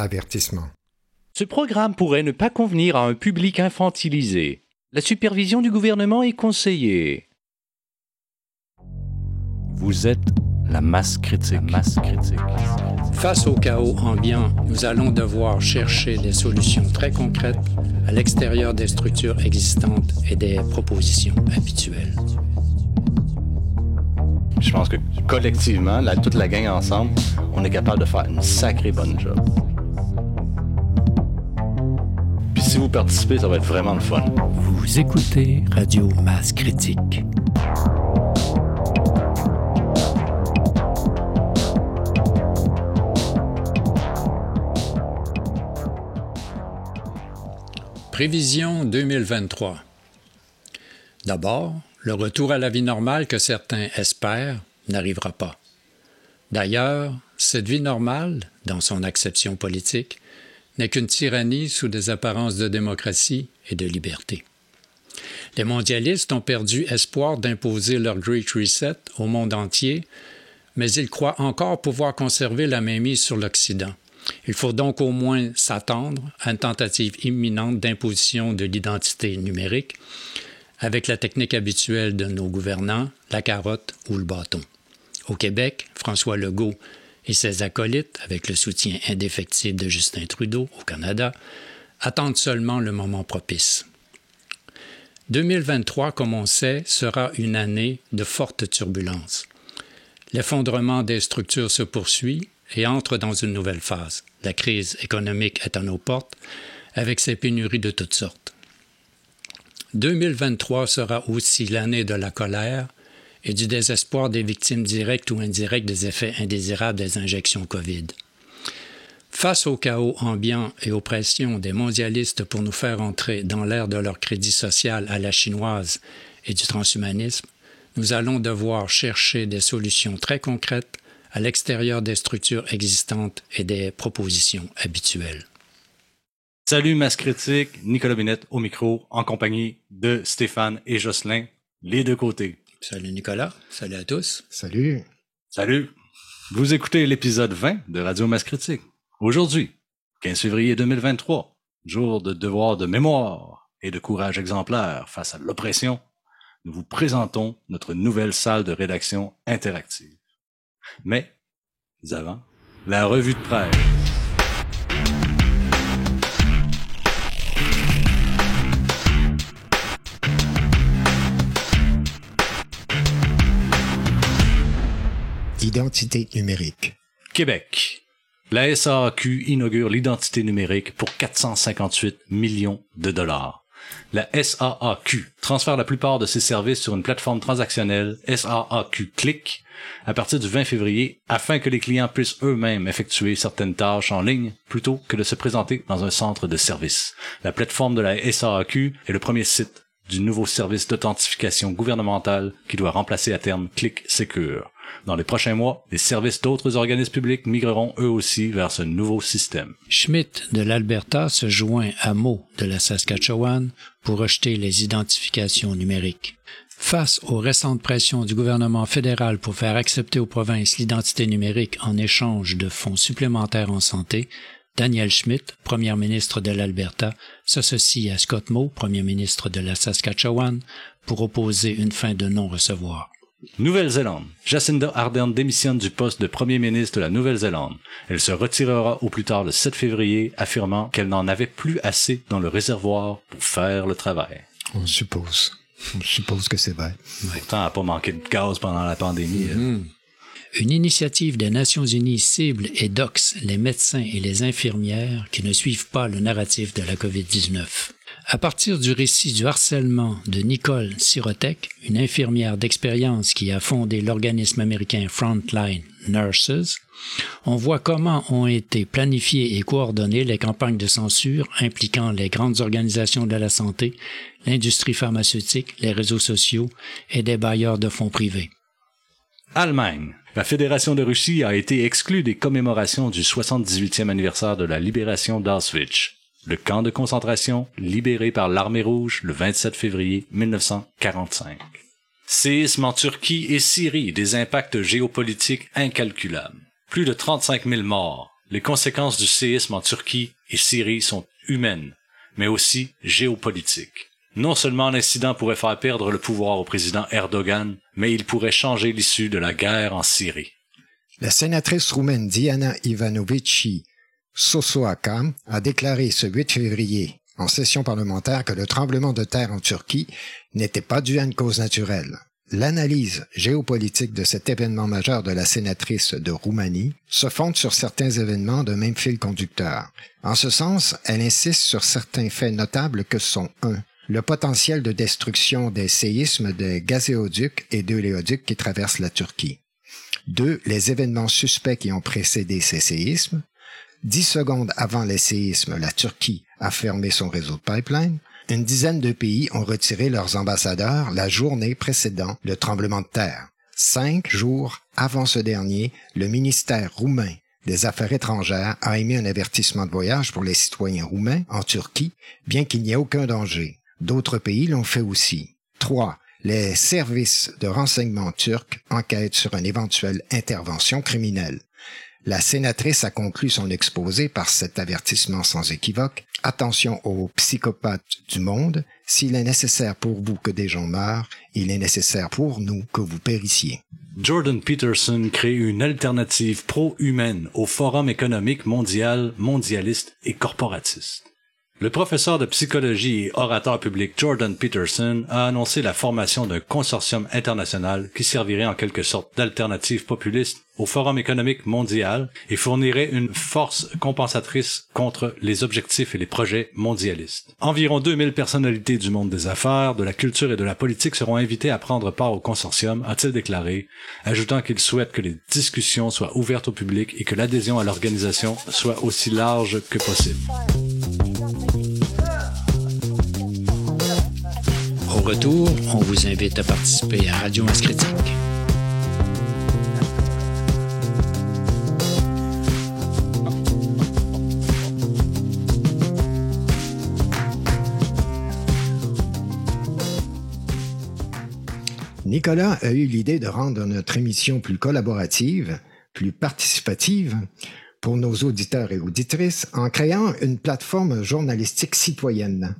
Avertissement. Ce programme pourrait ne pas convenir à un public infantilisé. La supervision du gouvernement est conseillée. Vous êtes la masse critique. masse critique. Face au chaos ambiant, nous allons devoir chercher des solutions très concrètes à l'extérieur des structures existantes et des propositions habituelles. Je pense que collectivement, là, toute la gang ensemble, on est capable de faire une sacrée bonne job. Si vous participez, ça va être vraiment le fun. Vous écoutez Radio Masse Critique. Prévision 2023. D'abord, le retour à la vie normale que certains espèrent n'arrivera pas. D'ailleurs, cette vie normale, dans son acception politique, n'est qu'une tyrannie sous des apparences de démocratie et de liberté. Les mondialistes ont perdu espoir d'imposer leur Great Reset au monde entier, mais ils croient encore pouvoir conserver la mainmise sur l'Occident. Il faut donc au moins s'attendre à une tentative imminente d'imposition de l'identité numérique avec la technique habituelle de nos gouvernants, la carotte ou le bâton. Au Québec, François Legault et ses acolytes, avec le soutien indéfectible de Justin Trudeau au Canada, attendent seulement le moment propice. 2023, comme on sait, sera une année de fortes turbulences. L'effondrement des structures se poursuit et entre dans une nouvelle phase. La crise économique est à nos portes, avec ses pénuries de toutes sortes. 2023 sera aussi l'année de la colère et du désespoir des victimes directes ou indirectes des effets indésirables des injections COVID. Face au chaos ambiant et aux pressions des mondialistes pour nous faire entrer dans l'ère de leur crédit social à la chinoise et du transhumanisme, nous allons devoir chercher des solutions très concrètes à l'extérieur des structures existantes et des propositions habituelles. Salut Masse Critique, Nicolas Binette au micro, en compagnie de Stéphane et Jocelyn, les deux côtés. Salut Nicolas, salut à tous. Salut. Salut. Vous écoutez l'épisode 20 de Radio Masse Critique. Aujourd'hui, 15 février 2023, jour de devoir de mémoire et de courage exemplaire face à l'oppression, nous vous présentons notre nouvelle salle de rédaction interactive. Mais, avant, la revue de presse. Identité numérique. Québec. La SAQ inaugure l'identité numérique pour 458 millions de dollars. La SAAQ transfère la plupart de ses services sur une plateforme transactionnelle SAAQ Click à partir du 20 février afin que les clients puissent eux-mêmes effectuer certaines tâches en ligne plutôt que de se présenter dans un centre de service. La plateforme de la SAAQ est le premier site du nouveau service d'authentification gouvernementale qui doit remplacer à terme Click Secure. Dans les prochains mois, les services d'autres organismes publics migreront eux aussi vers ce nouveau système. Schmidt de l'Alberta se joint à Mo de la Saskatchewan pour rejeter les identifications numériques. Face aux récentes pressions du gouvernement fédéral pour faire accepter aux provinces l'identité numérique en échange de fonds supplémentaires en santé, Daniel Schmidt, premier ministre de l'Alberta, s'associe à Scott Moe, premier ministre de la Saskatchewan, pour opposer une fin de non-recevoir. Nouvelle-Zélande. Jacinda Ardern démissionne du poste de premier ministre de la Nouvelle-Zélande. Elle se retirera au plus tard le 7 février, affirmant qu'elle n'en avait plus assez dans le réservoir pour faire le travail. On suppose. On suppose que c'est vrai. Pourtant, elle n'a pas manqué de gaz pendant la pandémie. elle. Une initiative des Nations Unies cible et doxe les médecins et les infirmières qui ne suivent pas le narratif de la COVID-19. À partir du récit du harcèlement de Nicole Sirotek, une infirmière d'expérience qui a fondé l'organisme américain Frontline Nurses, on voit comment ont été planifiées et coordonnées les campagnes de censure impliquant les grandes organisations de la santé, l'industrie pharmaceutique, les réseaux sociaux et des bailleurs de fonds privés. Allemagne. La Fédération de Russie a été exclue des commémorations du 78e anniversaire de la libération d'Auschwitz, le camp de concentration libéré par l'armée rouge le 27 février 1945. Séisme en Turquie et Syrie, des impacts géopolitiques incalculables. Plus de 35 000 morts, les conséquences du séisme en Turquie et Syrie sont humaines, mais aussi géopolitiques. Non seulement l'incident pourrait faire perdre le pouvoir au président Erdogan, mais il pourrait changer l'issue de la guerre en Syrie. La sénatrice roumaine Diana Ivanovici Sosoaka a déclaré ce 8 février en session parlementaire que le tremblement de terre en Turquie n'était pas dû à une cause naturelle. L'analyse géopolitique de cet événement majeur de la sénatrice de Roumanie se fonde sur certains événements de même fil conducteur. En ce sens, elle insiste sur certains faits notables que sont 1. Le potentiel de destruction des séismes des gazéoducs et d'oléoducs qui traversent la Turquie. 2. Les événements suspects qui ont précédé ces séismes. Dix secondes avant les séismes, la Turquie a fermé son réseau de pipeline. Une dizaine de pays ont retiré leurs ambassadeurs la journée précédant le tremblement de terre. Cinq jours avant ce dernier, le ministère roumain des Affaires étrangères a émis un avertissement de voyage pour les citoyens roumains en Turquie, bien qu'il n'y ait aucun danger. D'autres pays l'ont fait aussi. 3. Les services de renseignement turcs enquêtent sur une éventuelle intervention criminelle. La sénatrice a conclu son exposé par cet avertissement sans équivoque. Attention aux psychopathes du monde. S'il est nécessaire pour vous que des gens meurent, il est nécessaire pour nous que vous périssiez. Jordan Peterson crée une alternative pro-humaine au Forum économique mondial, mondialiste et corporatiste. Le professeur de psychologie et orateur public Jordan Peterson a annoncé la formation d'un consortium international qui servirait en quelque sorte d'alternative populiste au Forum économique mondial et fournirait une force compensatrice contre les objectifs et les projets mondialistes. Environ 2000 personnalités du monde des affaires, de la culture et de la politique seront invitées à prendre part au consortium, a-t-il déclaré, ajoutant qu'il souhaite que les discussions soient ouvertes au public et que l'adhésion à l'organisation soit aussi large que possible. Au retour, on vous invite à participer à Radio Masse Critique. Nicolas a eu l'idée de rendre notre émission plus collaborative, plus participative pour nos auditeurs et auditrices en créant une plateforme journalistique citoyenne,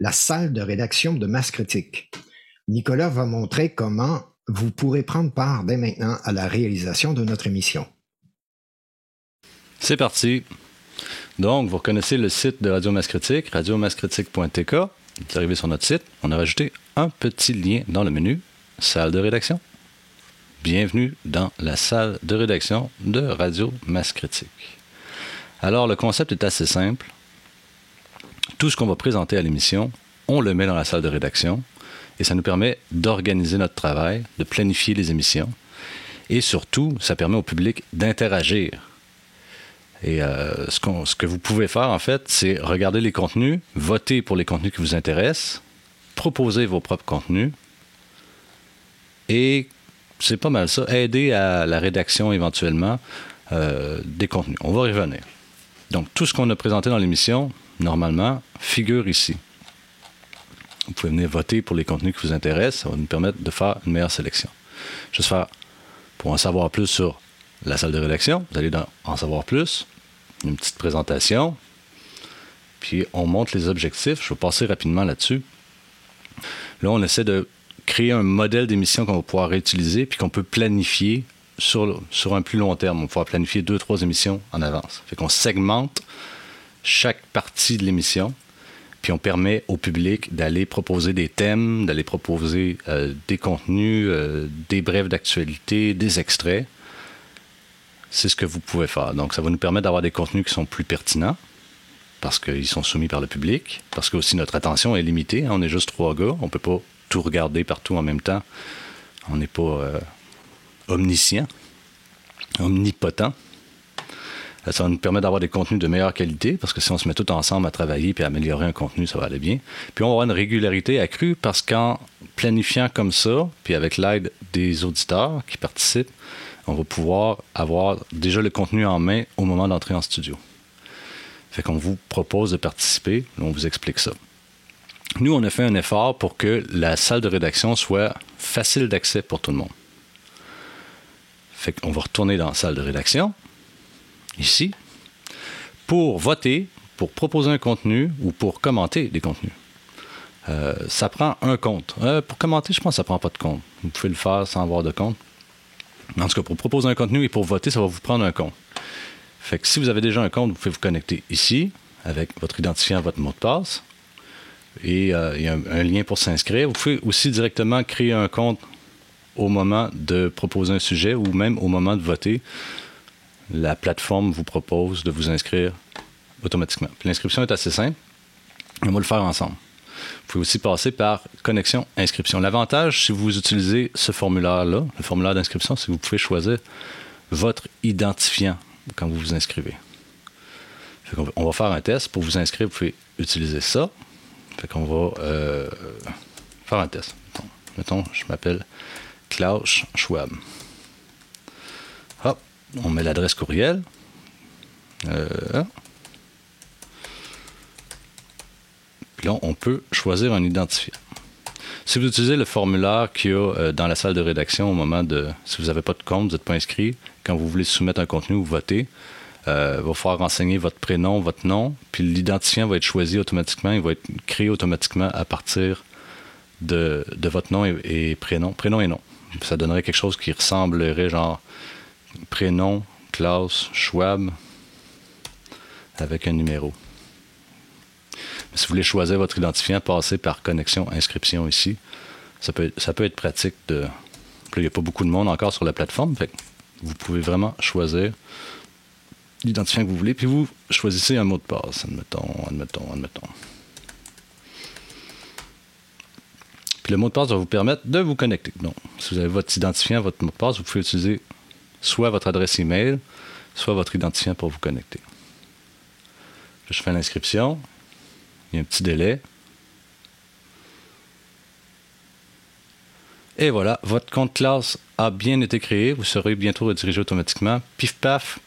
la salle de rédaction de Masse Critique. Nicolas va montrer comment vous pourrez prendre part dès maintenant à la réalisation de notre émission. C'est parti. Donc, vous reconnaissez le site de Radio Masse Critique, radiomascritique.tk. Vous arrivez sur notre site. On a rajouté un petit lien dans le menu salle de rédaction. Bienvenue dans la salle de rédaction de Radio Masse Critique. Alors, le concept est assez simple. Tout ce qu'on va présenter à l'émission, on le met dans la salle de rédaction et ça nous permet d'organiser notre travail, de planifier les émissions et surtout, ça permet au public d'interagir. Et euh, ce, que vous pouvez faire, en fait, c'est regarder les contenus, voter pour les contenus qui vous intéressent, proposer vos propres contenus, et c'est pas mal ça, aider à la rédaction éventuellement euh, des contenus. On va revenir. Donc, tout ce qu'on a présenté dans l'émission, normalement, figure ici. Vous pouvez venir voter pour les contenus qui vous intéressent. Ça va nous permettre de faire une meilleure sélection. Juste faire, pour en savoir plus sur la salle de rédaction, vous allez dans en savoir plus, une petite présentation, puis on montre les objectifs. Je vais passer rapidement là-dessus. Là, on essaie de créer un modèle d'émission qu'on va pouvoir réutiliser puis qu'on peut planifier sur, sur un plus long terme. On va pouvoir planifier deux, trois émissions en avance. Fait qu'on segmente chaque partie de l'émission, puis on permet au public d'aller proposer des thèmes, d'aller proposer euh, des contenus, euh, des brèves d'actualité, des extraits. C'est ce que vous pouvez faire. Donc, ça va nous permettre d'avoir des contenus qui sont plus pertinents parce qu'ils sont soumis par le public, parce que aussi notre attention est limitée. hein. On est juste trois gars, on peut pas tout regarder partout en même temps. On n'est pas euh, omniscient, omnipotent. Ça va nous permettre d'avoir des contenus de meilleure qualité, parce que si on se met tout ensemble à travailler puis à améliorer un contenu, ça va aller bien. Puis on va avoir une régularité accrue parce qu'en planifiant comme ça, puis avec l'aide des auditeurs qui participent, on va pouvoir avoir déjà le contenu en main au moment d'entrer en studio. Fait qu'on vous propose de participer, on vous explique ça. Nous, on a fait un effort pour que la salle de rédaction soit facile d'accès pour tout le monde. Fait qu'on va retourner dans la salle de rédaction, ici. pour voter, pour proposer un contenu ou pour commenter des contenus. Euh, ça prend un compte. Euh, pour commenter, je pense que ça prend pas de compte. Vous pouvez le faire sans avoir de compte. En tout cas, pour proposer un contenu et pour voter, ça va vous prendre un compte. Fait que si vous avez déjà un compte, vous pouvez vous connecter ici avec votre identifiant, votre mot de passe. Et euh, il y a un, lien pour s'inscrire. Vous pouvez aussi directement créer un compte au moment de proposer un sujet ou même au moment de voter. La plateforme vous propose de vous inscrire automatiquement. L'inscription est assez simple. On va le faire ensemble. Vous pouvez aussi passer par connexion inscription. L'avantage, si vous utilisez ce formulaire-là, le formulaire d'inscription, c'est que vous pouvez choisir votre identifiant quand vous vous inscrivez. on va faire un test. Pour vous inscrire, vous pouvez utiliser ça. Fait va euh, faire un test. Mettons, je m'appelle Klaus Schwab. On met l'adresse courriel. Euh, puis là, on peut choisir un identifiant. Si vous utilisez le formulaire qu'il y a euh, dans la salle de rédaction au moment de. Si vous n'avez pas de compte, vous n'êtes pas inscrit, quand vous voulez soumettre un contenu ou voter, euh, il va falloir renseigner votre prénom, votre nom, puis l'identifiant va être choisi automatiquement, il va être créé automatiquement à partir de, votre nom et, prénom, prénom et nom. Ça donnerait quelque chose qui ressemblerait genre prénom, classe, Schwab, avec un numéro. si vous voulez choisir votre identifiant, passez par connexion, inscription ici. Ça peut, ça peut être pratique de. il n'y a pas beaucoup de monde encore sur la plateforme. Vous pouvez vraiment choisir l'identifiant que vous voulez, puis vous choisissez un mot de passe, admettons, admettons, admettons. Puis le mot de passe va vous permettre de vous connecter. Donc, si vous avez votre identifiant, votre mot de passe, vous pouvez utiliser soit votre adresse email, soit votre identifiant pour vous connecter. Je fais l'inscription. Il y a un petit délai. Et voilà, votre compte classe a bien été créé. Vous serez bientôt redirigé automatiquement. Pif paf,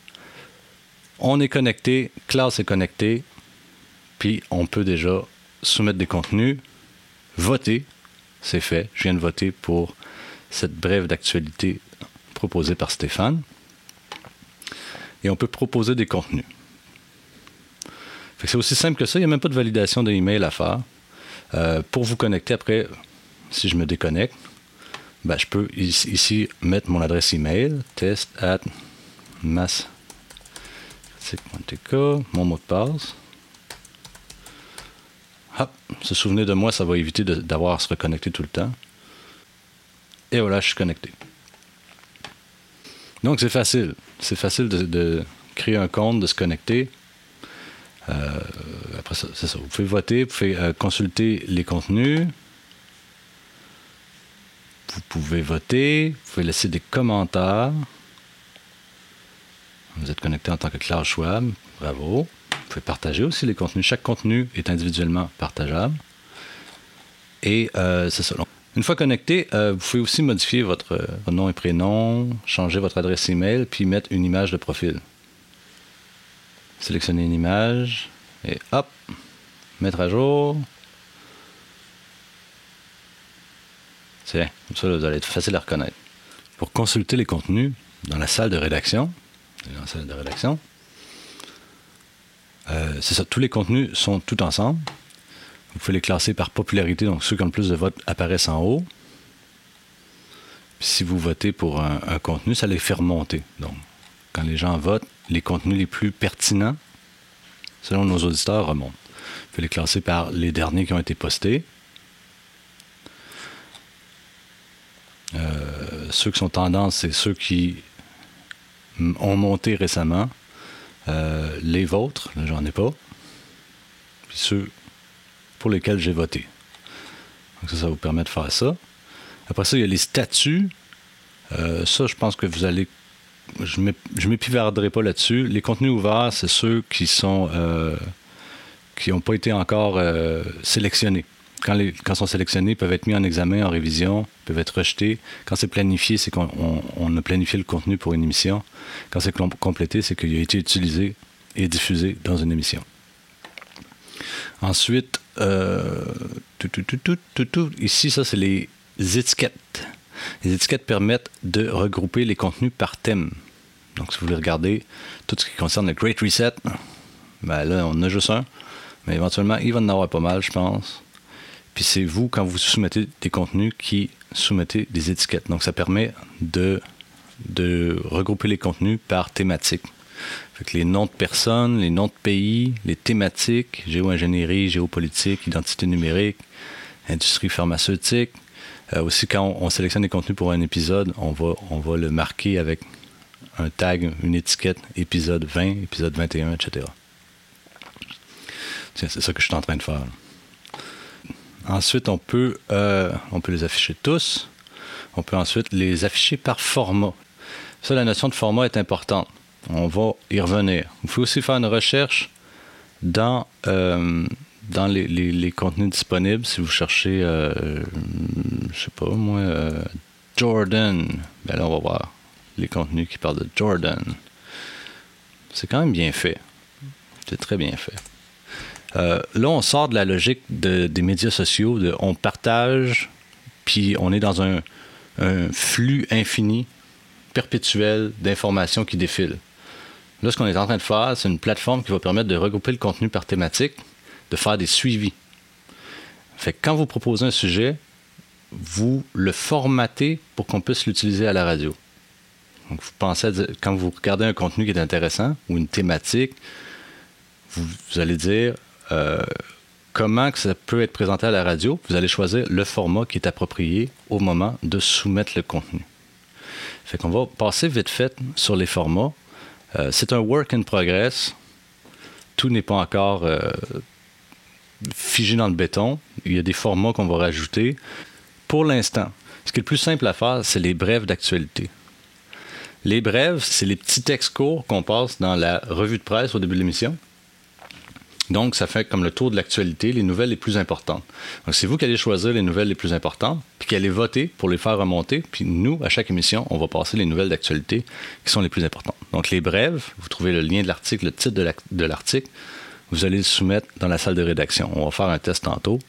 on est connecté, classe est connectée, puis on peut déjà soumettre des contenus, voter. C'est fait. Je viens de voter pour cette brève d'actualité proposée par Stéphane. Et on peut proposer des contenus. C'est aussi simple que ça. Il n'y a même pas de validation de email à faire. Euh, pour vous connecter après, si je me déconnecte, ben, je peux ici mettre mon adresse email, test at mass mon mot de passe. Hop, se souvenir de moi, ça va éviter d'avoir à se reconnecter tout le temps. Et voilà, je suis connecté. Donc c'est facile. C'est facile de, créer un compte, de se connecter. Euh, après ça, c'est ça. Vous pouvez voter, vous pouvez euh, consulter les contenus. Vous pouvez voter, vous pouvez laisser des commentaires. Vous êtes connecté en tant que Klaus Schwab. Bravo. Vous pouvez partager aussi les contenus. Chaque contenu est individuellement partageable. Et euh, c'est ça. Une fois connecté, euh, vous pouvez aussi modifier votre, nom et prénom, changer votre adresse email, puis mettre une image de profil. Sélectionnez une image et hop, mettre à jour. C'est comme ça, vous allez être facile à reconnaître. Pour consulter les contenus dans la salle de rédaction, dans la salle de rédaction. Euh, c'est ça, tous les contenus sont tout ensemble. Vous pouvez les classer par popularité, donc ceux qui ont le plus de votes apparaissent en haut. Puis si vous votez pour un, contenu, ça les fait remonter. Donc, quand les gens votent, les contenus les plus pertinents, selon nos auditeurs, remontent. Vous pouvez les classer par les derniers qui ont été postés. Euh, ceux qui sont tendance, c'est ceux qui ont monté récemment. Euh, les vôtres, j'en ai pas. Puis ceux pour lesquels j'ai voté. Donc ça, ça vous permet de faire ça. Après ça, il y a les statuts. Euh, ça, je pense que vous allez. Je ne m'épivarderai pas là-dessus. Les contenus ouverts, c'est ceux qui sont euh, qui n'ont pas été encore sélectionnés quand, les, quand sont sélectionnés, peuvent être mis en examen, en révision, peuvent être rejetés. Quand c'est planifié, c'est qu'on a planifié le contenu pour une émission. Quand c'est complété, c'est qu'il a été utilisé et diffusé dans une émission. Ensuite, euh, ici, ça, c'est les étiquettes. Les étiquettes permettent de regrouper les contenus par thème. Donc, si vous voulez regarder tout ce qui concerne le Great Reset, Ben là, on a juste un. Mais éventuellement, il va en avoir pas mal, je pense. Puis c'est vous, quand vous soumettez des contenus, qui soumettez des étiquettes. Donc ça permet de regrouper les contenus par thématique. Les noms de personnes, les noms de pays, les thématiques, géo-ingénierie, géopolitique, identité numérique, industrie pharmaceutique. Euh, aussi, quand on, on, sélectionne des contenus pour un épisode, on va, on va le marquer avec un tag, une étiquette, épisode 20, épisode 21, etc. Tiens, c'est ça que je suis en train de faire. Ensuite, on peut, euh, on peut les afficher tous. On peut ensuite les afficher par format. Ça, la notion de format est importante. On va y revenir. Vous pouvez aussi faire une recherche dans, euh, les, contenus disponibles. Si vous cherchez, euh, je sais pas moi, euh, Jordan, ben là, on va voir les contenus qui parlent de Jordan. C'est quand même bien fait. C'est très bien fait. Euh, là, on sort de la logique de, des médias sociaux, on partage, puis on est dans un flux infini, perpétuel d'informations qui défilent. Là, ce qu'on est en train de faire, c'est une plateforme qui va permettre de regrouper le contenu par thématique, de faire des suivis. Fait que quand vous proposez un sujet, vous le formatez pour qu'on puisse l'utiliser à la radio. Donc, vous pensez, quand vous regardez un contenu qui est intéressant ou une thématique, vous, allez dire euh, comment ça peut être présenté à la radio. Vous allez choisir le format qui est approprié au moment de soumettre le contenu. Fait qu'on va passer vite fait sur les formats. Euh, c'est un work in progress. Tout n'est pas encore euh, figé dans le béton. Il y a des formats qu'on va rajouter. Pour l'instant, ce qui est le plus simple à faire, c'est les brèves d'actualité. Les brèves, c'est les petits textes courts qu'on passe dans la revue de presse au début de l'émission. Donc, ça fait comme le tour de l'actualité, les nouvelles les plus importantes. Donc, c'est vous qui allez choisir les nouvelles les plus importantes, puis qui allez voter pour les faire remonter. Puis nous, à chaque émission, on va passer les nouvelles d'actualité qui sont les plus importantes. Donc, les brèves, vous trouvez le lien de l'article, le titre de l'article, vous allez le soumettre dans la salle de rédaction. On va faire un test tantôt.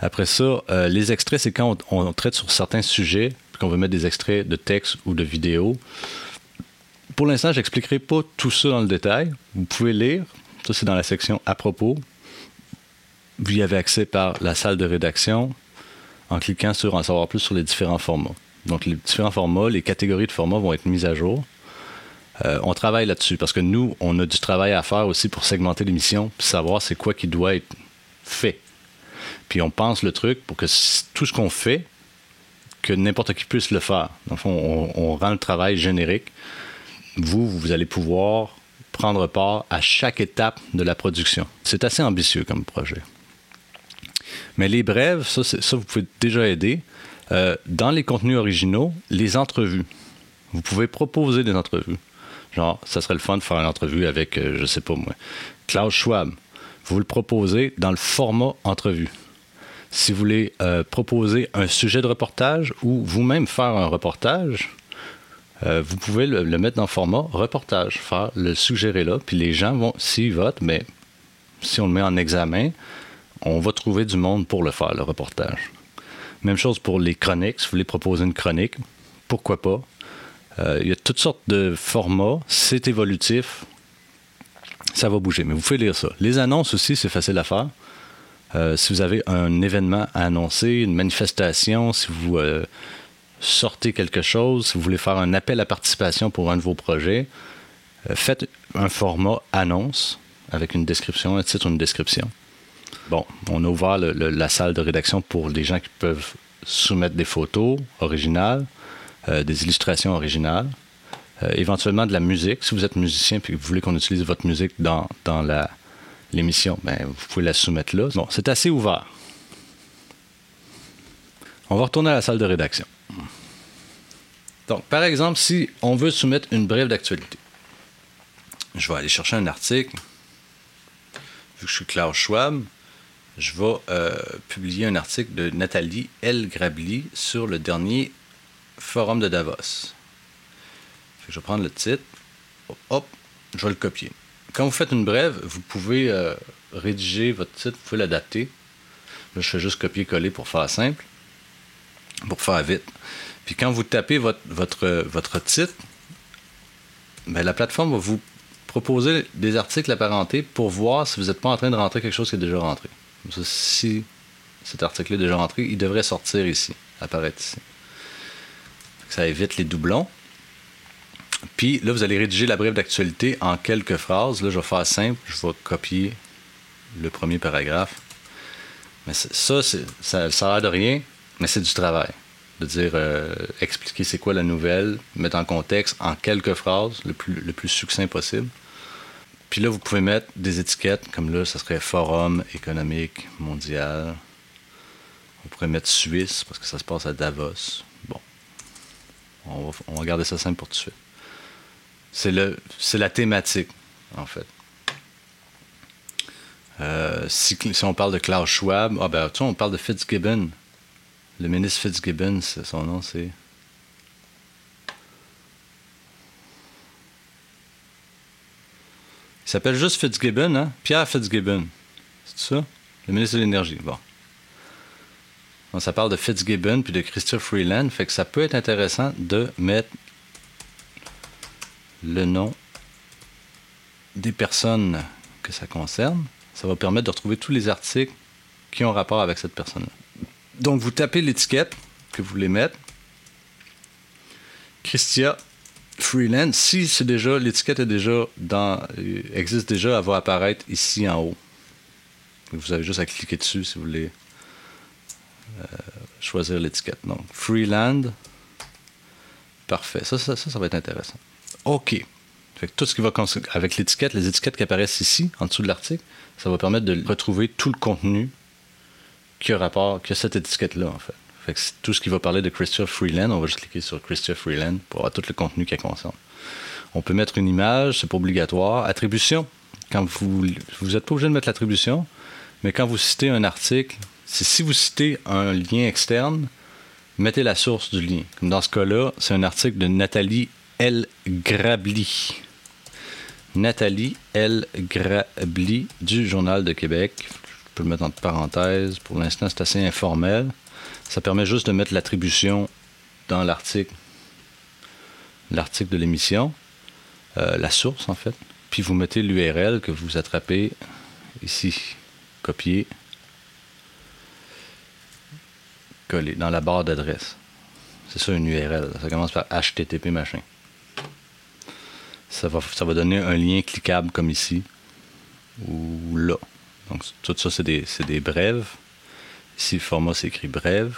Après ça, euh, les extraits, c'est quand on, traite sur certains sujets, puis qu'on veut mettre des extraits de texte ou de vidéo. Pour l'instant, je n'expliquerai pas tout ça dans le détail. Vous pouvez lire, ça, c'est dans la section à propos. Vous y avez accès par la salle de rédaction en cliquant sur en savoir plus sur les différents formats. Donc, les différents formats, les catégories de formats vont être mises à jour. Euh, on travaille là-dessus parce que nous, on a du travail à faire aussi pour segmenter l'émission savoir c'est quoi qui doit être fait. Puis on pense le truc pour que tout ce qu'on fait, que n'importe qui puisse le faire. Dans le fond, on, on rend le travail générique. Vous, vous allez pouvoir prendre part à chaque étape de la production. C'est assez ambitieux comme projet. Mais les brèves, ça, vous pouvez déjà aider. Euh, dans les contenus originaux, les entrevues. Vous pouvez proposer des entrevues. Genre, ça serait le fun de faire une entrevue avec, euh, je sais pas moi, Klaus Schwab. Vous le proposez dans le format entrevue. Si vous voulez euh, proposer un sujet de reportage ou vous-même faire un reportage, euh, vous pouvez le, mettre dans le format reportage, faire le suggérer là, puis les gens vont, s'ils votent, mais si on le met en examen, on va trouver du monde pour le faire, le reportage. Même chose pour les chroniques, si vous voulez proposer une chronique, pourquoi pas? Euh, il y a toutes sortes de formats, c'est évolutif, ça va bouger, mais vous pouvez lire ça. Les annonces aussi, c'est facile à faire. Euh, si vous avez un événement à annoncer, une manifestation, si vous sortez quelque chose, si vous voulez faire un appel à participation pour un de vos projets, euh, faites un format annonce avec une description, un titre, une description. Bon, on a ouvert la salle de rédaction pour les gens qui peuvent soumettre des photos originales, euh, des illustrations originales, euh, éventuellement de la musique. Si vous êtes musicien et que vous voulez qu'on utilise votre musique dans, dans l'émission, ben, vous pouvez la soumettre là. Bon, c'est assez ouvert. On va retourner à la salle de rédaction. Donc, par exemple, si on veut soumettre une brève d'actualité, je vais aller chercher un article. Vu que je suis Klaus Schwab, je vais euh, publier un article de Nathalie L. Grabli sur le dernier forum de Davos. Je vais prendre le titre. Hop, je vais le copier. Quand vous faites une brève, vous pouvez euh, rédiger votre titre, vous pouvez l'adapter. Là, je fais juste copier-coller pour faire simple, pour faire vite. Puis quand vous tapez votre, votre, votre titre, ben, la plateforme va vous proposez des articles apparentés pour voir si vous n'êtes pas en train de rentrer quelque chose qui est déjà rentré. Si cet article est déjà rentré, il devrait sortir ici, apparaître ici. Ça évite les doublons. Puis là, vous allez rédiger la brève d'actualité en quelques phrases. Là, je vais faire simple. Je vais copier le premier paragraphe. Mais ça, ça, ça a l'air de rien, mais c'est du travail. De dire, euh, expliquer c'est quoi la nouvelle, mettre en contexte en quelques phrases, le plus, le plus succinct possible. Puis là, vous pouvez mettre des étiquettes, comme là, ça serait Forum économique mondial. On pourrait mettre Suisse, parce que ça se passe à Davos. Bon. On va, garder ça simple pour tout de suite. C'est, le, c'est la thématique, en fait. Euh, si, si, on parle de Klaus Schwab, ah ben, tu sais, on parle de Fitzgibbon. Le ministre Fitzgibbon, son nom, c'est. Il s'appelle juste Fitzgibbon, hein? Pierre Fitzgibbon. C'est ça? Le ministre de l'Énergie. Bon. Donc, ça parle de Fitzgibbon puis de Christopher Freeland. Fait que ça peut être intéressant de mettre le nom des personnes que ça concerne. Ça va permettre de retrouver tous les articles qui ont rapport avec cette personne-là. Donc, vous tapez l'étiquette que vous voulez mettre. Christia Freeland, si c'est déjà l'étiquette est déjà dans existe déjà, elle va apparaître ici en haut. Vous avez juste à cliquer dessus si vous voulez euh, choisir l'étiquette. Donc Freeland, parfait. Ça, ça, ça, ça va être intéressant. OK. Fait tout ce qui va avec l'étiquette, les étiquettes qui apparaissent ici, en dessous de l'article, ça va permettre de retrouver tout le contenu qui a rapport, qui a cette étiquette-là, en fait. fait que tout ce qui va parler de Christopher Freeland, on va juste cliquer sur Christopher Freeland pour avoir tout le contenu qui concerne. On peut mettre une image, c'est pas obligatoire. Attribution, quand vous vous n'êtes pas obligé de mettre l'attribution, mais quand vous citez un article, si vous citez un lien externe, mettez la source du lien. Comme dans ce cas-là, c'est un article de Nathalie L. Grabli. Nathalie L. Grabli du Journal de Québec. Peux le mettre entre parenthèses. Pour l'instant, c'est assez informel. Ça permet juste de mettre l'attribution dans l'article, l'article de l'émission, euh, la source en fait. Puis vous mettez l'URL que vous attrapez ici, copier, coller dans la barre d'adresse. C'est ça une URL. Ça commence par HTTP machin ça va, ça va donner un lien cliquable comme ici ou là. Donc tout ça, c'est des, des, brèves. Ici, le format, c'est écrit brève.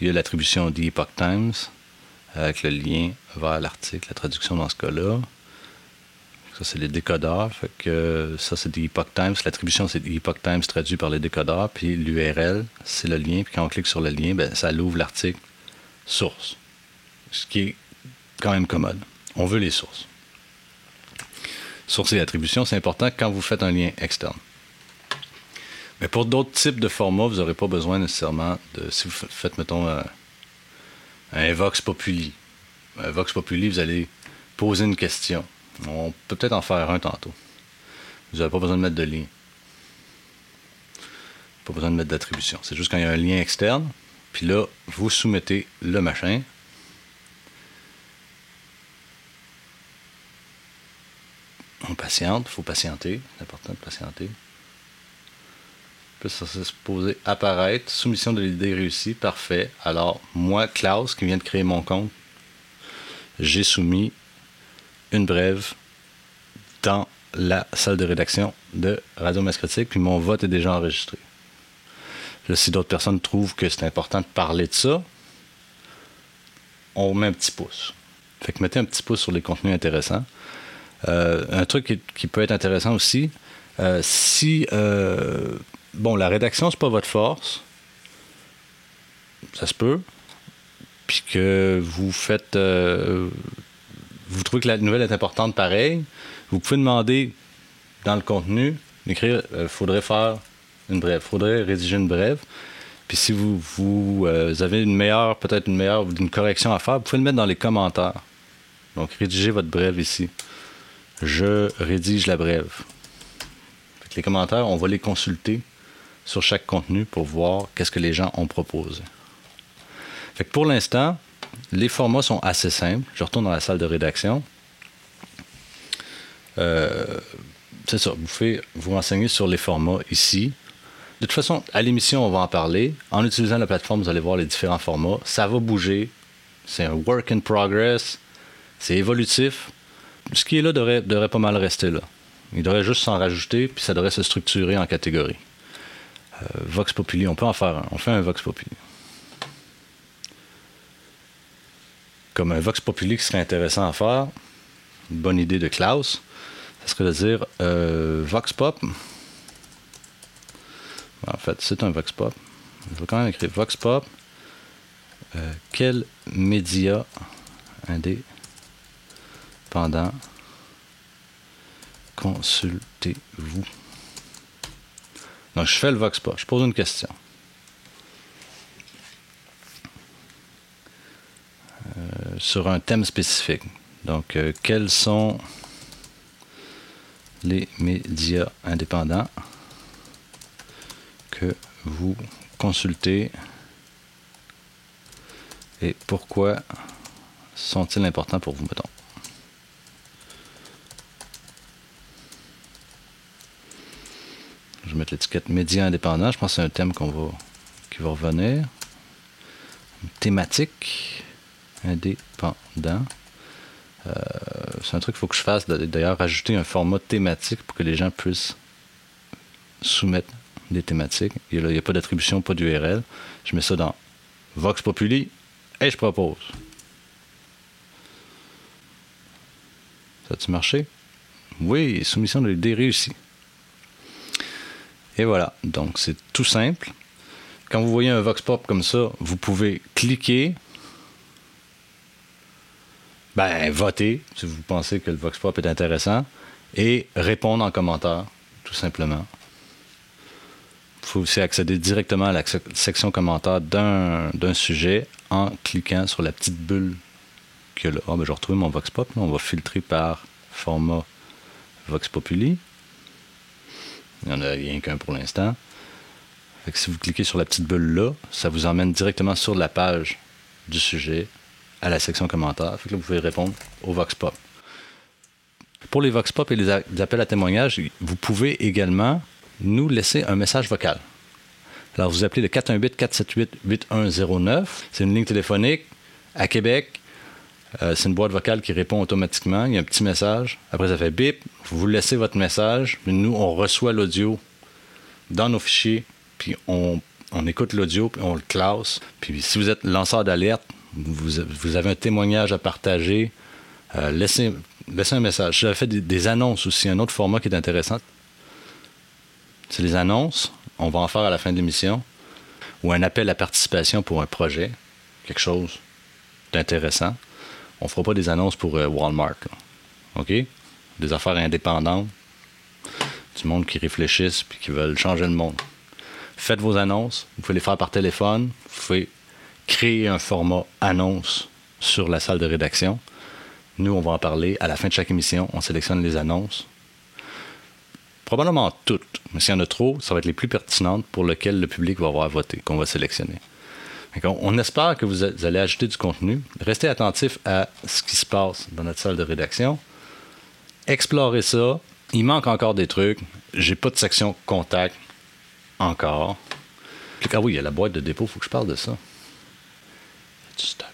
Il y a l'attribution d'Epoch Times avec le lien vers l'article, la traduction dans ce cas-là. Ça, c'est les décodeurs. Ça, c'est Epoch Times. L'attribution, c'est Epoch Times traduit par les décodeurs. Puis l'URL, c'est le lien. Puis quand on clique sur le lien, ben, ça l'ouvre l'article source. Ce qui est quand même commode. On veut les sources source et attribution, c'est important quand vous faites un lien externe. Mais pour d'autres types de formats, vous n'aurez pas besoin nécessairement de. Si vous faites, mettons, un, Vox Populi. Un Vox Populi, vous allez poser une question. On peut peut-être en faire un tantôt. Vous n'avez pas besoin de mettre de lien. Pas besoin de mettre d'attribution. C'est juste quand il y a un lien externe, puis là, vous soumettez le machin, on patiente, il faut patienter, c'est important de patienter. Ça se poser apparaître, soumission de l'idée réussie, parfait. Alors, moi, Klaus, qui vient de créer mon compte, j'ai soumis une brève dans la salle de rédaction de Radio Masse Critique, puis mon vote est déjà enregistré. si d'autres personnes trouvent que c'est important de parler de ça, on met un petit pouce. Fait que mettez un petit pouce sur les contenus intéressants. Euh, un truc qui, peut être intéressant aussi, euh, si euh, bon la rédaction c'est pas votre force, ça se peut, puis que vous faites, vous trouvez que la nouvelle est importante pareil, vous pouvez demander dans le contenu d'écrire, il faudrait faire une brève, faudrait rédiger une brève. Puis si vous, vous avez une meilleure, peut-être une meilleure, une correction à faire, vous pouvez le mettre dans les commentaires. Donc rédigez votre brève ici je rédige la brève. Les commentaires, on va les consulter sur chaque contenu pour voir qu'est-ce que les gens ont proposé. Pour l'instant, les formats sont assez simples. Je retourne dans la salle de rédaction. Euh, c'est ça, vous pouvez vous renseigner sur les formats ici. De toute façon, à l'émission, on va en parler. En utilisant la plateforme, vous allez voir les différents formats. Ça va bouger. C'est un work in progress. C'est évolutif. Ce qui est là devrait pas mal rester là. Il devrait juste s'en rajouter, puis ça devrait se structurer en catégories. Euh, Vox Populi, on peut en faire un. On fait un Vox Populi. Comme un Vox Populi qui serait intéressant à faire, une bonne idée de Klaus, ça serait de dire euh, Vox Pop. En fait, c'est un Vox Pop. Je vais quand même écrire Vox Pop. Euh, quel média indépendant consultez-vous? Donc, je fais le Vox Pop. Je pose une question. Euh, sur un thème spécifique. Donc, euh, quels sont les médias indépendants que vous consultez et pourquoi sont-ils importants pour vous, mettons? Je vais mettre l'étiquette médias indépendants. Je pense que c'est un thème qu'on va, qui va revenir. Thématique indépendant. Euh, c'est un truc qu'il faut que je fasse, d'ailleurs, rajouter un format thématique pour que les gens puissent soumettre des thématiques. Il n'y a, pas d'attribution, pas d'URL. Je mets ça dans Vox Populi et je propose. Ça a-tu marché? Oui, soumission de l'idée réussie. Et voilà, donc c'est tout simple. Quand vous voyez un Vox Pop comme ça, vous pouvez cliquer, ben, voter si vous pensez que le Vox Pop est intéressant et répondre en commentaire, tout simplement. Il faut aussi accéder directement à la section commentaire d'un sujet en cliquant sur la petite bulle que là. Ah, ben, je retrouve mon Vox Pop. On va filtrer par format Vox Populi. Il n'y en a rien qu'un pour l'instant. si vous cliquez sur la petite bulle là, ça vous emmène directement sur la page du sujet à la section commentaires. Là, vous pouvez répondre au Vox Pop. Pour les Vox Pop et les, appels à témoignages, vous pouvez également nous laisser un message vocal. Alors, vous appelez le 418-478-8109. C'est une ligne téléphonique à Québec. Euh, c'est une boîte vocale qui répond automatiquement. Il y a un petit message. Après, ça fait bip. Vous laissez votre message. Nous, on reçoit l'audio dans nos fichiers. Puis on, on écoute l'audio, puis on le classe. Puis si vous êtes lanceur d'alerte, vous, avez un témoignage à partager, euh, laissez, un message. J'avais fait des, annonces aussi, un autre format qui est intéressant. C'est les annonces, on va en faire à la fin de l'émission, ou un appel à participation pour un projet, quelque chose d'intéressant. On fera pas des annonces pour euh, Walmart. OK? Des affaires indépendantes, du monde qui réfléchissent et qui veulent changer le monde. Faites vos annonces, vous pouvez les faire par téléphone, vous pouvez créer un format annonce sur la salle de rédaction. Nous, on va en parler à la fin de chaque émission. On sélectionne les annonces. Probablement toutes, mais s'il y en a trop, ça va être les plus pertinentes pour lesquelles le public va avoir voté, qu'on va sélectionner. On espère que vous allez ajouter du contenu. Restez attentif à ce qui se passe dans notre salle de rédaction. Explorez ça. Il manque encore des trucs. J'ai pas de section contact encore. Ah oui, il y a la boîte de dépôt, faut que je parle de ça stock.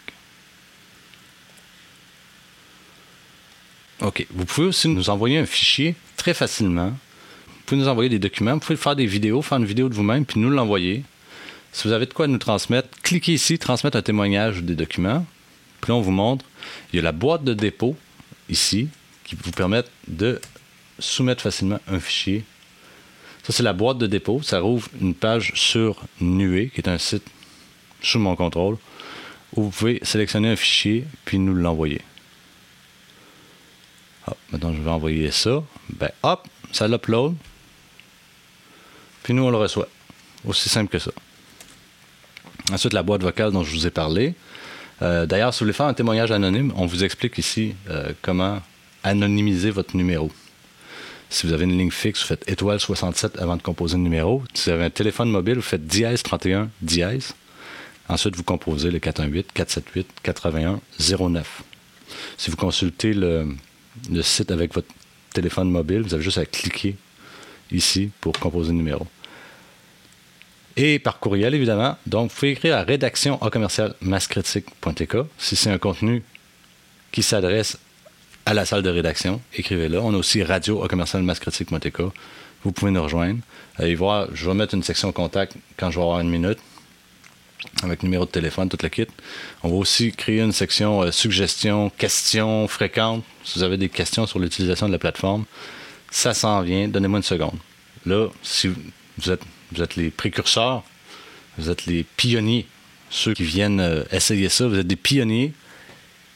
OK. Vous pouvez aussi nous envoyer un fichier très facilement. Vous pouvez nous envoyer des documents. Vous pouvez faire des vidéos, faire une vidéo de vous-même, puis nous l'envoyer. Si vous avez de quoi nous transmettre, cliquez ici, transmettre un témoignage ou des documents. Puis là, on vous montre. Il y a la boîte de dépôt ici qui vous permet de soumettre facilement un fichier. Ça, c'est la boîte de dépôt. Ça rouvre une page sur Nuée, qui est un site sous mon contrôle où vous pouvez sélectionner un fichier puis nous l'envoyer. maintenant, je vais envoyer ça. Ben, hop, ça l'upload. Puis nous, on le reçoit. Aussi simple que ça. Ensuite, la boîte vocale dont je vous ai parlé. Euh, d'ailleurs, si vous voulez faire un témoignage anonyme, on vous explique ici euh, comment anonymiser votre numéro. Si vous avez une ligne fixe, vous faites étoile 67 avant de composer le numéro. Si vous avez un téléphone mobile, vous faites dièse 31 dièse. Ensuite, vous composez le 418-478-8109. Si vous consultez le, site avec votre téléphone mobile. Vous avez juste à cliquer ici pour composer le numéro. Et par courriel, évidemment. Donc, vous pouvez écrire à rédaction si c'est un contenu qui s'adresse à la salle de rédaction, écrivez-le. On a aussi radio Vous pouvez nous rejoindre. Allez voir, je vais mettre une section contact quand je vais avoir une minute avec numéro de téléphone, toute la kit. On va aussi créer une section euh, suggestions, questions fréquentes. Si vous avez des questions sur l'utilisation de la plateforme, ça s'en vient. Donnez-moi une seconde. Là, si vous êtes, vous êtes les précurseurs, vous êtes les pionniers, ceux qui viennent euh, essayer ça, vous êtes des pionniers,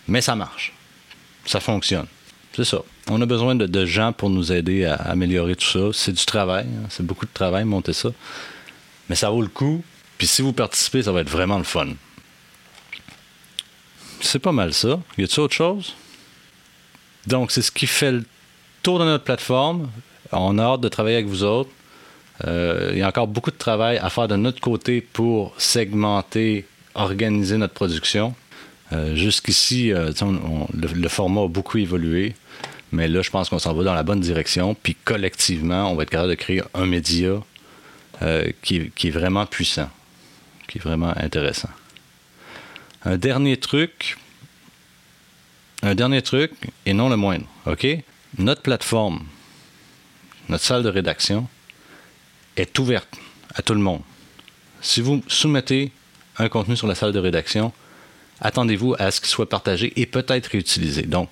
mais ça marche. Ça fonctionne. C'est ça. On a besoin de, gens pour nous aider à améliorer tout ça. C'est du travail. Hein. C'est beaucoup de travail, monter ça. Mais ça vaut le coup puis si vous participez, ça va être vraiment le fun. C'est pas mal ça. Y a-t-il autre chose? Donc, c'est ce qui fait le tour de notre plateforme. On a hâte de travailler avec vous autres. Euh, il y a encore beaucoup de travail à faire de notre côté pour segmenter, organiser notre production. Euh, jusqu'ici, euh, le, format a beaucoup évolué, mais là, je pense qu'on s'en va dans la bonne direction. Puis collectivement, on va être capable de créer un média qui, est vraiment puissant qui est vraiment intéressant. Un dernier truc, un dernier truc, et non le moindre, OK? Notre plateforme, notre salle de rédaction est ouverte à tout le monde. Si vous soumettez un contenu sur la salle de rédaction, attendez-vous à ce qu'il soit partagé et peut-être réutilisé. Donc,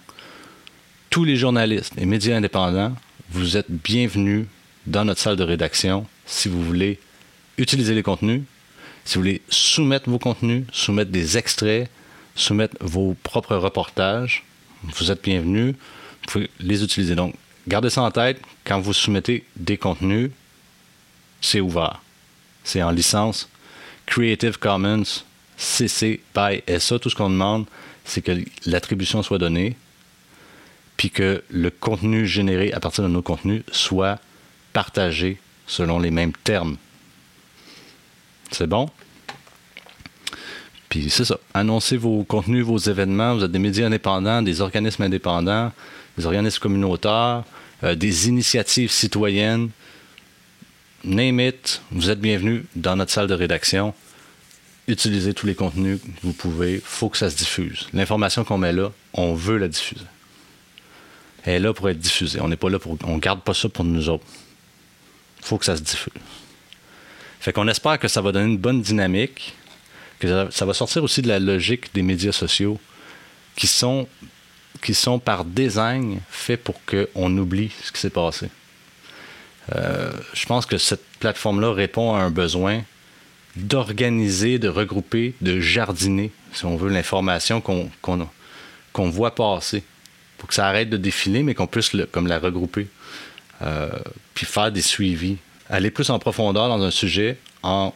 tous les journalistes et médias indépendants, vous êtes bienvenus dans notre salle de rédaction si vous voulez utiliser les contenus, si vous voulez soumettre vos contenus, soumettre des extraits, soumettre vos propres reportages, vous êtes bienvenus. Vous pouvez les utiliser. Donc, gardez ça en tête. Quand vous soumettez des contenus, c'est ouvert. C'est en licence Creative Commons CC by SA. Tout ce qu'on demande, c'est que l'attribution soit donnée, puis que le contenu généré à partir de nos contenus soit partagé selon les mêmes termes c'est bon? Puis c'est ça. Annoncez vos contenus, vos événements. Vous êtes des médias indépendants, des organismes indépendants, des organismes communautaires, euh, des initiatives citoyennes. Name it. Vous êtes bienvenus dans notre salle de rédaction. Utilisez tous les contenus que vous pouvez. Il faut que ça se diffuse. L'information qu'on met là, on veut la diffuser. Elle est là pour être diffusée. On n'est pas là pour. On garde pas ça pour nous autres. Il faut que ça se diffuse. Fait qu'on espère que ça va donner une bonne dynamique, que ça va sortir aussi de la logique des médias sociaux qui sont, qui sont par design faits pour qu'on oublie ce qui s'est passé. Euh, je pense que cette plateforme-là répond à un besoin d'organiser, de regrouper, de jardiner, si on veut, l'information qu'on voit passer. Pour que ça arrête de défiler, mais qu'on puisse comme la regrouper. Euh, puis faire des suivis aller plus en profondeur dans un sujet en,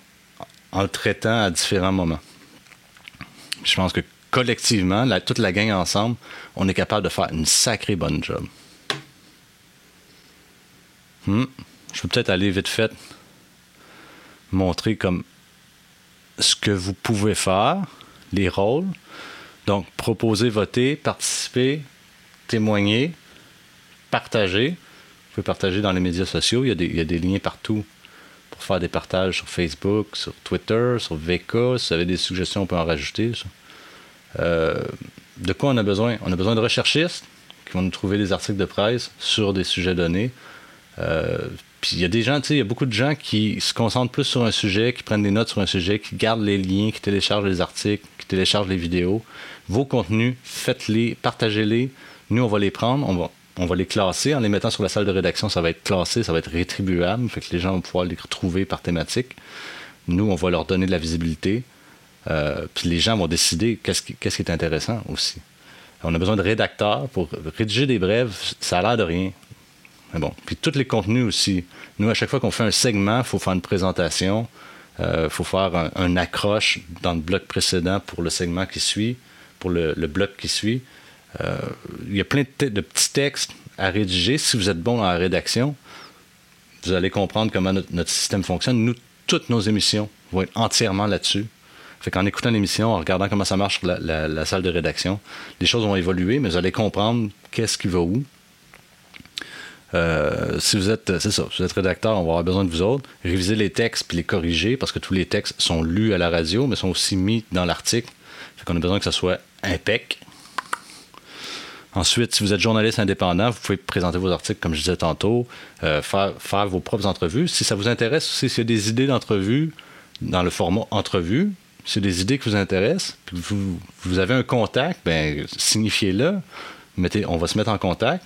le traitant à différents moments. Je pense que collectivement, toute la gang ensemble, on est capable de faire une sacrée bonne job. Hmm. Je peux peut-être aller vite fait montrer comme ce que vous pouvez faire, les rôles. Donc, proposer, voter, participer, témoigner, partager pouvez partager dans les médias sociaux. Il y, a des, liens partout pour faire des partages sur Facebook, sur Twitter, sur VK. Si vous avez des suggestions, on peut en rajouter. Euh, de quoi on a besoin? On a besoin de recherchistes qui vont nous trouver des articles de presse sur des sujets donnés. Euh, puis il y a des gens, tu sais, il y a beaucoup de gens qui se concentrent plus sur un sujet, qui prennent des notes sur un sujet, qui gardent les liens, qui téléchargent les articles, qui téléchargent les vidéos. Vos contenus, faites-les, partagez-les. Nous, on va les prendre, on va, les classer. En les mettant sur la salle de rédaction, ça va être classé, ça va être rétribuable. Fait que les gens vont pouvoir les retrouver par thématique. Nous, on va leur donner de la visibilité. Euh, puis les gens vont décider qu'est-ce qui, est intéressant aussi. On a besoin de rédacteurs pour rédiger des brèves, ça a l'air de rien. Mais bon. Puis tous les contenus aussi. Nous, à chaque fois qu'on fait un segment, il faut faire une présentation. Il euh, faut faire un, accroche dans le bloc précédent pour le segment qui suit, pour le bloc qui suit. Euh, il y a plein de, petits textes à rédiger. Si vous êtes bon en rédaction, vous allez comprendre comment notre, système fonctionne. Nous, toutes nos émissions vont être entièrement là-dessus. Fait qu'en écoutant l'émission, en regardant comment ça marche sur la, salle de rédaction, les choses vont évoluer, mais vous allez comprendre qu'est-ce qui va où. Euh, si vous êtes, c'est ça, si vous êtes rédacteur, on va avoir besoin de vous autres. Réviser les textes puis les corriger parce que tous les textes sont lus à la radio, mais sont aussi mis dans l'article. Fait a besoin que ça soit impec. Ensuite, si vous êtes journaliste indépendant, vous pouvez présenter vos articles, comme je disais tantôt, euh, faire, vos propres entrevues. Si ça vous intéresse aussi, s'il y a des idées d'entrevue dans le format entrevue, a des idées qui vous intéressent, puis vous, vous avez un contact, ben, signifiez-le. On va se mettre en contact.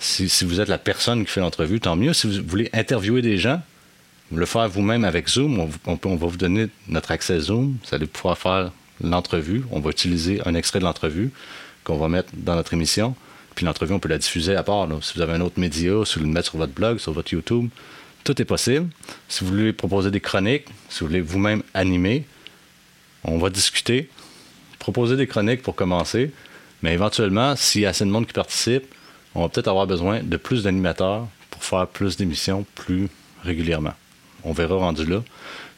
Si, vous êtes la personne qui fait l'entrevue, tant mieux. Si vous voulez interviewer des gens, le faire vous-même avec Zoom, on, va vous donner notre accès Zoom. Vous allez pouvoir faire l'entrevue. On va utiliser un extrait de l'entrevue qu'on va mettre dans notre émission. Puis l'entrevue, on peut la diffuser à part. Si vous avez un autre média, si vous le mettre sur votre blog, sur votre YouTube, tout est possible. Si vous voulez proposer des chroniques, si vous voulez vous-même animer, on va discuter, proposer des chroniques pour commencer. Mais éventuellement, s'il y a assez de monde qui participe, on va peut-être avoir besoin de plus d'animateurs pour faire plus d'émissions plus régulièrement. On verra rendu là.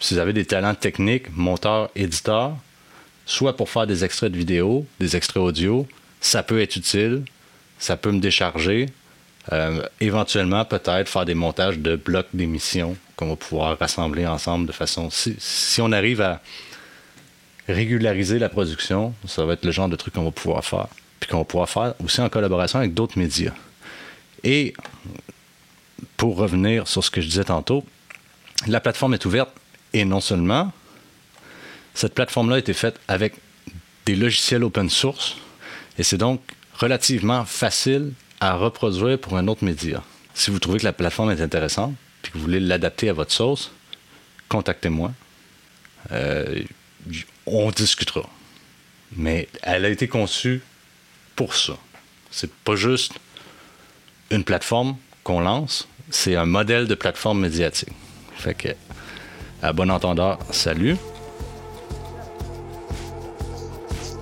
Si vous avez des talents techniques, monteurs, éditeurs, soit pour faire des extraits de vidéo, des extraits audio, ça peut être utile, ça peut me décharger. Euh, éventuellement, peut-être faire des montages de blocs d'émissions qu'on va pouvoir rassembler ensemble de façon. Si, si, on arrive à régulariser la production, ça va être le genre de truc qu'on va pouvoir faire. Qu'on pouvoir faire aussi en collaboration avec d'autres médias. Et pour revenir sur ce que je disais tantôt, la plateforme est ouverte et non seulement, cette plateforme-là a été faite avec des logiciels open source et c'est donc relativement facile à reproduire pour un autre média. Si vous trouvez que la plateforme est intéressante et que vous voulez l'adapter à votre sauce, contactez-moi. Euh, on discutera. Mais elle a été conçue pour ça. C'est pas juste une plateforme qu'on lance, c'est un modèle de plateforme médiatique. Fait que, à bon entendeur, salut.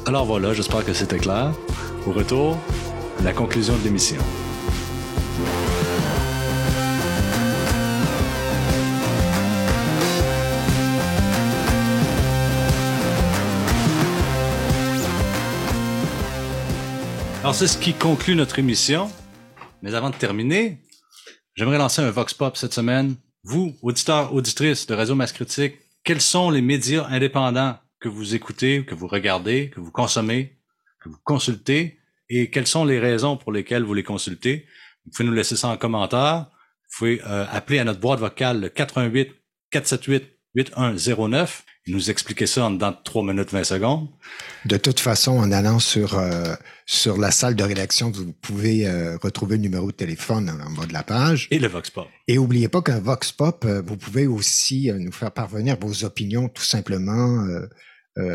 Alors voilà, j'espère que c'était clair. Au retour, la conclusion de l'émission. Alors c'est ce qui conclut notre émission. Mais avant de terminer, j'aimerais lancer un Vox Pop cette semaine. Vous, auditeurs, auditrices de Radio Masse Critique, quels sont les médias indépendants que vous écoutez, que vous regardez, que vous consommez, que vous consultez, et quelles sont les raisons pour lesquelles vous les consultez? Vous pouvez nous laisser ça en commentaire. Vous pouvez euh, appeler à notre boîte vocale le 88 478 8109 et nous expliquer ça en dedans de 3 minutes 20 secondes. De toute façon, en allant sur, euh, sur la salle de rédaction, vous pouvez euh, retrouver le numéro de téléphone en bas de la page. Et le Vox Pop. Et n'oubliez pas qu'un Vox Pop, euh, vous pouvez aussi nous faire parvenir vos opinions tout simplement.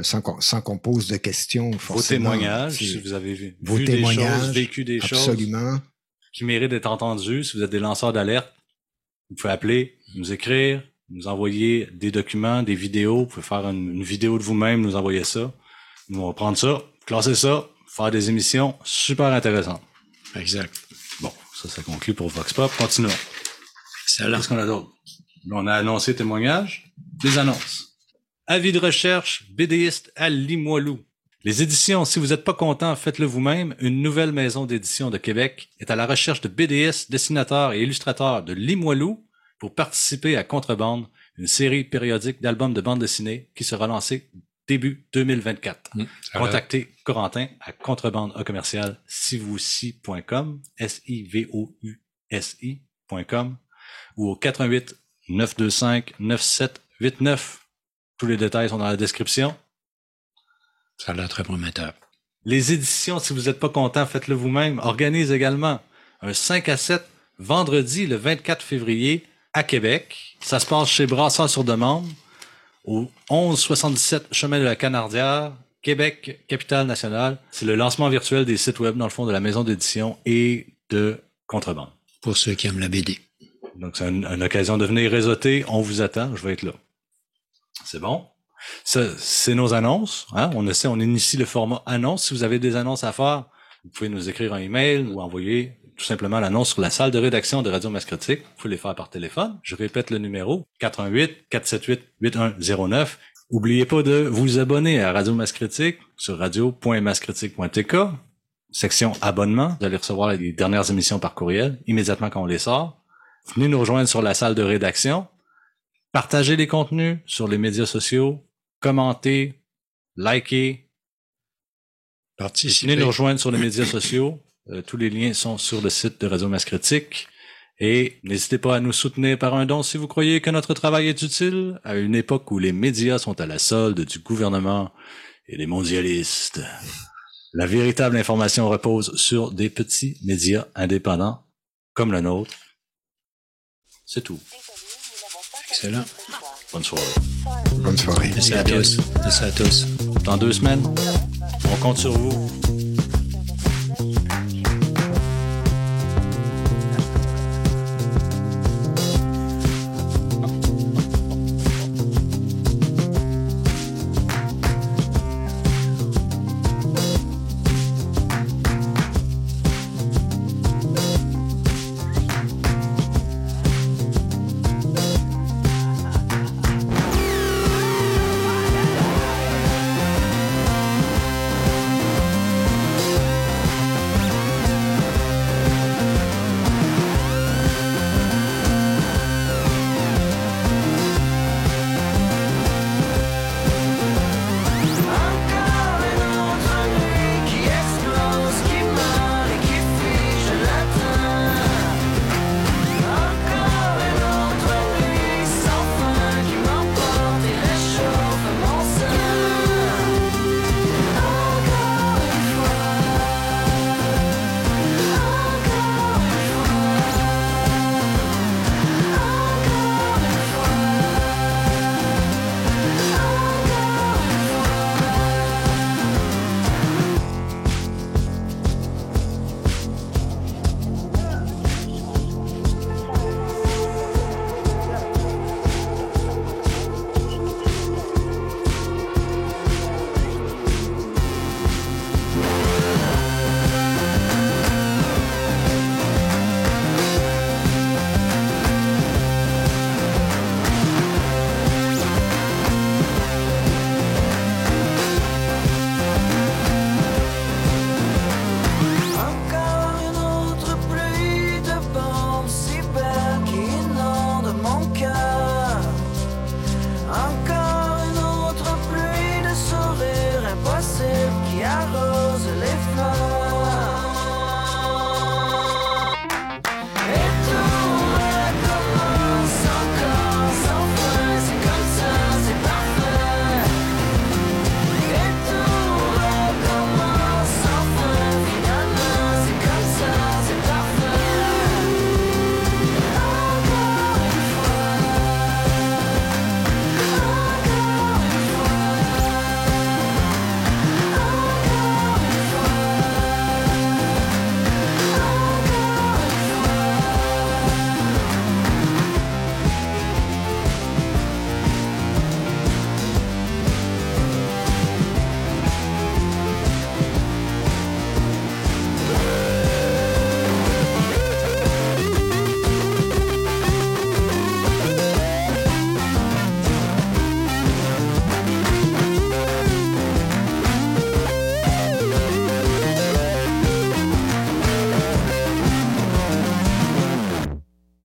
Sans qu'on pose de questions. Vos témoignages, si vous avez vu, vos vu témoignages, des choses, vécu des absolument. choses qui méritent d'être entendues. Si vous êtes des lanceurs d'alerte, vous pouvez appeler, nous écrire, nous envoyer des documents, des vidéos. Vous pouvez faire une, une vidéo de vous-même, nous envoyer ça. Nous, on va prendre ça, classer ça, faire des émissions super intéressantes. Exact. Bon, ça, ça conclut pour Vox Pop. Continuons. Excellent. Qu'est-ce qu'on a d'autre? On a annoncé témoignages, des annonces. Avis de recherche, BDiste à Limoilou. Les éditions, si vous n'êtes pas content, faites-le vous-même. Une nouvelle maison d'édition de Québec est à la recherche de BDistes, dessinateurs et illustrateurs de Limoilou pour participer à Contrebande, une série périodique d'albums de bande dessinée qui sera lancée début 2024. Mmh, Contactez Corentin à contrebande commercial sivousi.com, S-I-V-O-U-S-I.com ou au 88 925 9789 tous les détails sont dans la description. Ça a l'air très prometteur. Les éditions, si vous n'êtes pas content, faites-le vous-même. Organise également un 5 à 7 vendredi le 24 février à Québec. Ça se passe chez Brassard sur demande au 1177 chemin de la Canardière, Québec, capitale nationale. C'est le lancement virtuel des sites web dans le fond de la maison d'édition et de contrebande. Pour ceux qui aiment la BD. Donc c'est une, une occasion de venir réseauter. On vous attend. Je vais être là. C'est bon? C'est nos annonces. Hein? On essaie, on initie le format annonce. Si vous avez des annonces à faire, vous pouvez nous écrire un email ou envoyer tout simplement l'annonce sur la salle de rédaction de Radio Masse Critique. Vous pouvez les faire par téléphone. Je répète le numéro 88 478 8109. Oubliez pas de vous abonner à Radio Masse Critique sur radio.mascritique.tk. section abonnement. Vous allez recevoir les dernières émissions par courriel immédiatement quand on les sort. Venez nous rejoindre sur la salle de rédaction. Partagez les contenus sur les médias sociaux. Commentez, likez. Participez. Venez nous rejoindre sur les médias sociaux. Euh, tous les liens sont sur le site de Radio Masse Critique. Et n'hésitez pas à nous soutenir par un don si vous croyez que notre travail est utile à une époque où les médias sont à la solde du gouvernement et des mondialistes. La véritable information repose sur des petits médias indépendants comme le nôtre. C'est tout. Excellent. Bonne soirée. Bonne soirée. Merci à tous. Merci à tous. Dans deux semaines, on compte sur vous.